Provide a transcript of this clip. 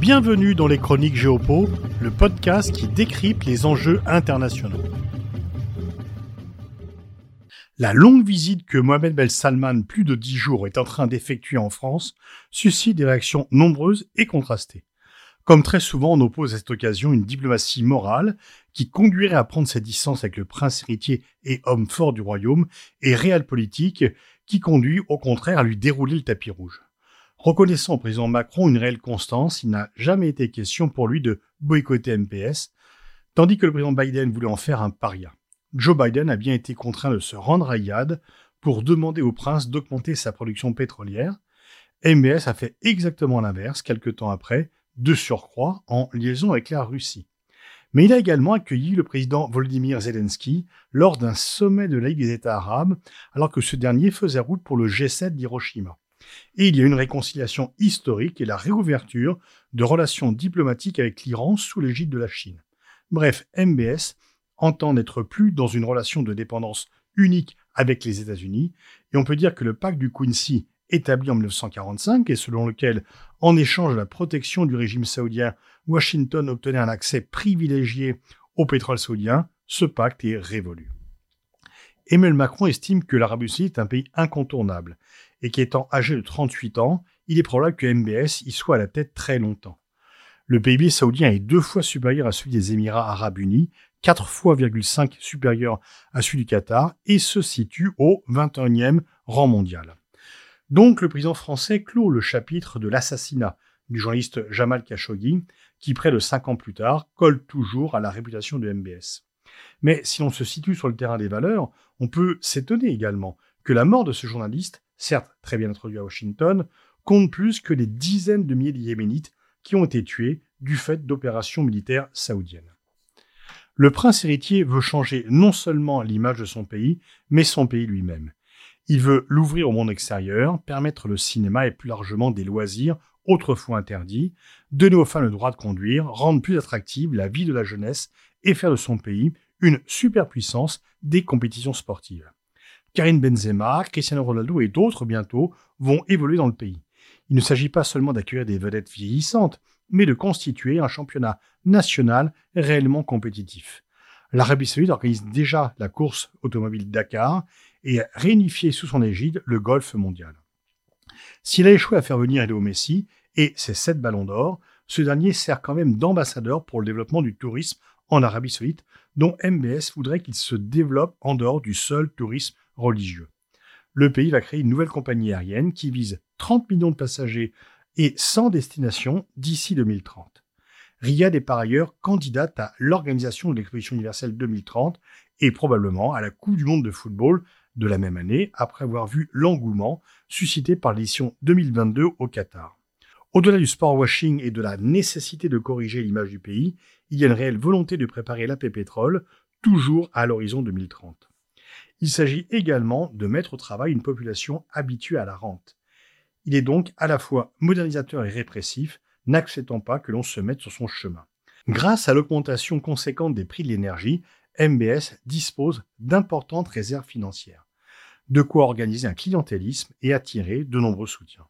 Bienvenue dans les Chroniques Géopo, le podcast qui décrypte les enjeux internationaux. La longue visite que Mohamed Ben Salman, plus de dix jours, est en train d'effectuer en France suscite des réactions nombreuses et contrastées. Comme très souvent, on oppose à cette occasion une diplomatie morale qui conduirait à prendre ses distances avec le prince héritier et homme fort du royaume, et réelle politique qui conduit au contraire à lui dérouler le tapis rouge. Reconnaissant au président Macron une réelle constance, il n'a jamais été question pour lui de boycotter MPS, tandis que le président Biden voulait en faire un paria. Joe Biden a bien été contraint de se rendre à Yad pour demander au prince d'augmenter sa production pétrolière. MBS a fait exactement l'inverse quelques temps après, de surcroît en liaison avec la Russie. Mais il a également accueilli le président Volodymyr Zelensky lors d'un sommet de la Ligue des États arabes, alors que ce dernier faisait route pour le G7 d'Hiroshima et il y a une réconciliation historique et la réouverture de relations diplomatiques avec l'Iran sous l'égide de la Chine. Bref, MBS entend n'être plus dans une relation de dépendance unique avec les États-Unis, et on peut dire que le pacte du Quincy, établi en 1945 et selon lequel, en échange de la protection du régime saoudien, Washington obtenait un accès privilégié au pétrole saoudien, ce pacte est révolu. Emmanuel Macron estime que l'Arabie saoudite est un pays incontournable et qui étant âgé de 38 ans, il est probable que MBS y soit à la tête très longtemps. Le PIB saoudien est deux fois supérieur à celui des Émirats arabes unis, quatre fois supérieur à celui du Qatar et se situe au 21e rang mondial. Donc le président français clôt le chapitre de l'assassinat du journaliste Jamal Khashoggi, qui près de cinq ans plus tard colle toujours à la réputation de MBS. Mais si l'on se situe sur le terrain des valeurs, on peut s'étonner également que la mort de ce journaliste, certes très bien introduit à Washington, compte plus que les dizaines de milliers de Yéménites qui ont été tués du fait d'opérations militaires saoudiennes. Le prince héritier veut changer non seulement l'image de son pays, mais son pays lui-même. Il veut l'ouvrir au monde extérieur, permettre le cinéma et plus largement des loisirs autrefois interdits, donner aux femmes le droit de conduire, rendre plus attractive la vie de la jeunesse et faire de son pays une superpuissance des compétitions sportives. Karim Benzema, Cristiano Ronaldo et d'autres bientôt vont évoluer dans le pays. Il ne s'agit pas seulement d'accueillir des vedettes vieillissantes, mais de constituer un championnat national réellement compétitif. L'Arabie saoudite organise déjà la course automobile Dakar et a réunifié sous son égide le golf mondial. S'il a échoué à faire venir Léo Messi et ses sept ballons d'or, ce dernier sert quand même d'ambassadeur pour le développement du tourisme en Arabie saoudite, dont MBS voudrait qu'il se développe en dehors du seul tourisme religieux. Le pays va créer une nouvelle compagnie aérienne qui vise 30 millions de passagers et 100 destinations d'ici 2030. Riyad est par ailleurs candidate à l'organisation de l'exposition universelle 2030 et probablement à la Coupe du monde de football de la même année, après avoir vu l'engouement suscité par l'édition 2022 au Qatar. Au-delà du sport washing et de la nécessité de corriger l'image du pays, il y a une réelle volonté de préparer l'AP pétrole, toujours à l'horizon 2030. Il s'agit également de mettre au travail une population habituée à la rente. Il est donc à la fois modernisateur et répressif, n'acceptant pas que l'on se mette sur son chemin. Grâce à l'augmentation conséquente des prix de l'énergie, MBS dispose d'importantes réserves financières, de quoi organiser un clientélisme et attirer de nombreux soutiens.